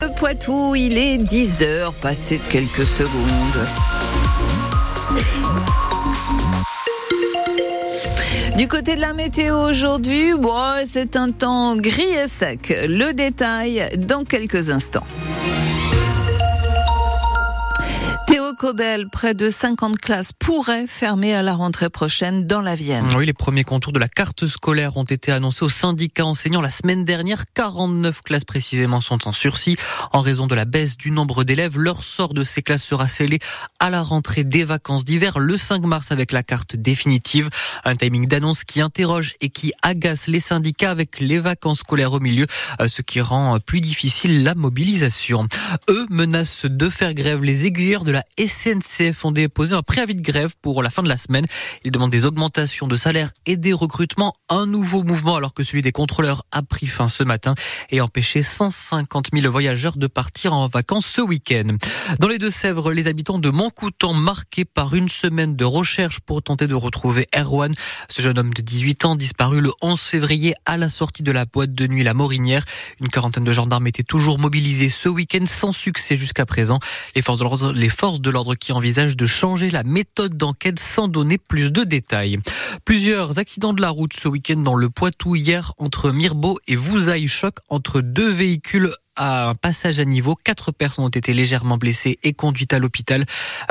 Le Poitou, il est 10 heures, passé de quelques secondes. Du côté de la météo aujourd'hui, c'est un temps gris et sec. Le détail dans quelques instants. Cobel, près de 50 classes pourraient fermer à la rentrée prochaine dans la Vienne. Oui, les premiers contours de la carte scolaire ont été annoncés au syndicat enseignant la semaine dernière. 49 classes précisément sont en sursis. En raison de la baisse du nombre d'élèves, leur sort de ces classes sera scellé à la rentrée des vacances d'hiver le 5 mars avec la carte définitive. Un timing d'annonce qui interroge et qui agace les syndicats avec les vacances scolaires au milieu, euh, ce qui rend plus difficile la mobilisation. Eux menacent de faire grève. Les aiguilleurs de la SNCF ont déposé un préavis de grève pour la fin de la semaine. Ils demandent des augmentations de salaire et des recrutements. Un nouveau mouvement alors que celui des contrôleurs a pris fin ce matin et empêché 150 000 voyageurs de partir en vacances ce week-end. Dans les Deux-Sèvres, les habitants de Montcoutan marqués par une semaine de recherche pour tenter de retrouver Erwan, ce jeune homme de 18 ans disparu le 11 février à la sortie de la boîte de nuit La Morinière. Une quarantaine de gendarmes étaient toujours mobilisés ce week-end sans succès jusqu'à présent. Les forces de les forces de l'ordre qui envisage de changer la méthode d'enquête sans donner plus de détails. Plusieurs accidents de la route ce week-end dans le Poitou hier entre Mirbeau et Vouzaille. Choc entre deux véhicules à un passage à niveau. Quatre personnes ont été légèrement blessées et conduites à l'hôpital.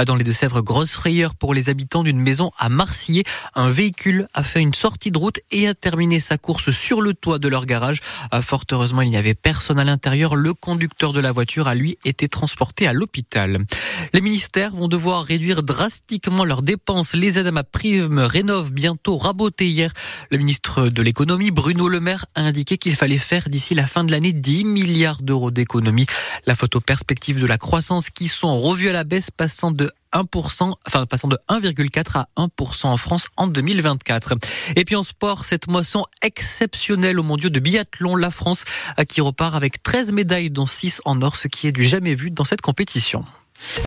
Dans les Deux-Sèvres, grosse frayeur pour les habitants d'une maison à Marseillais. Un véhicule a fait une sortie de route et a terminé sa course sur le toit de leur garage. Fort heureusement, il n'y avait personne à l'intérieur. Le conducteur de la voiture a lui été transporté à l'hôpital. Les ministères vont devoir réduire drastiquement leurs dépenses. Les aides à ma prime rénove bientôt rabotées hier. Le ministre de l'économie, Bruno Le Maire, a indiqué qu'il fallait faire d'ici la fin de l'année 10 milliards d'économie. La photo perspective de la croissance qui sont revues à la baisse passant de 1%, enfin passant de 1,4 à 1% en France en 2024. Et puis en sport, cette moisson exceptionnelle au mondiaux de biathlon, la France qui repart avec 13 médailles dont 6 en or, ce qui est du jamais vu dans cette compétition.